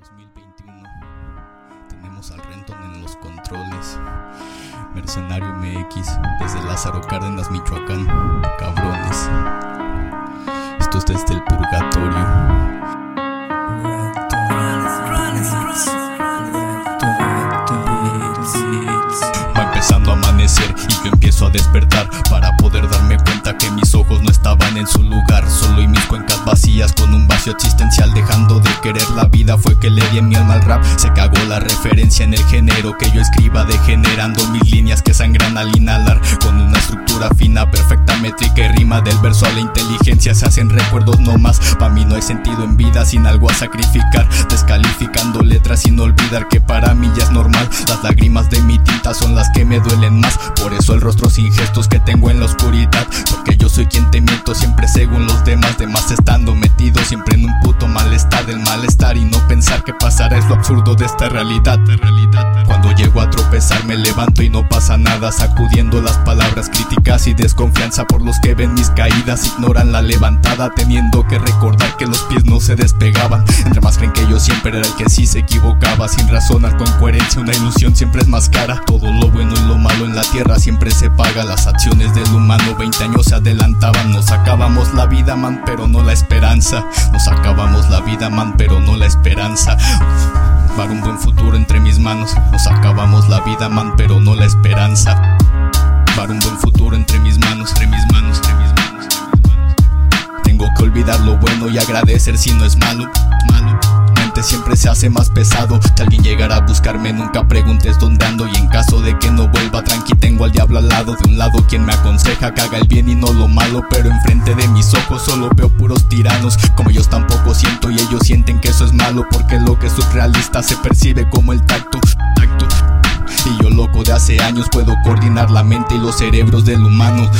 2021. Tenemos al Renton en los controles. Mercenario MX desde Lázaro Cárdenas, Michoacán. Cabrones. Esto es desde el purgatorio. Va empezando a amanecer y yo empiezo a despertar para poder darme cuenta que mis ojos no estaban en su lugar. Solo y mis cuencas vacías con un vacío existencial de querer la vida fue que le di mi alma al rap. Se cagó la referencia en el género que yo escriba degenerando mis líneas que sangran al inhalar con una estructura fina, perfecta, métrica y rima del verso a la inteligencia se hacen recuerdos no más. Pa' mí no hay sentido en vida sin algo a sacrificar, descalificando letras sin olvidar que para mí ya es normal. Las lágrimas de mi tinta son las que me duelen más, por eso el rostro sin gestos que tengo en la oscuridad, porque yo soy quien te miento siempre según los demás, demás estando metido siempre en un puto malestar del malestar y no pensar que pasará es lo absurdo de esta realidad. Cuando llego a tropezar me levanto y no pasa nada, sacudiendo las palabras críticas y desconfianza por los que ven mis caídas, ignoran la levantada, teniendo que recordar que los pies no se despegaban. Creen que yo siempre era el que sí se equivocaba, sin razonar con coherencia, una ilusión siempre es más cara. Todo lo bueno y lo malo en la tierra siempre se paga, las acciones del humano 20 años se adelantaban, nos acabamos la vida man, pero no la esperanza, nos acabamos la vida man, pero no la esperanza. Para un buen futuro entre mis manos, nos acabamos la vida man, pero no la esperanza. Para un buen futuro entre mis manos, entre mis manos, entre mis manos, entre mis manos. Tengo que olvidar lo bueno y agradecer si no es malo, se hace más pesado. Si alguien llegara a buscarme, nunca preguntes dónde ando. Y en caso de que no vuelva, tranqui, tengo al diablo al lado. De un lado, quien me aconseja que haga el bien y no lo malo. Pero enfrente de mis ojos solo veo puros tiranos. Como ellos tampoco siento y ellos sienten que eso es malo. Porque lo que es surrealista se percibe como el tacto. tacto. Y yo loco de hace años puedo coordinar la mente y los cerebros del humano.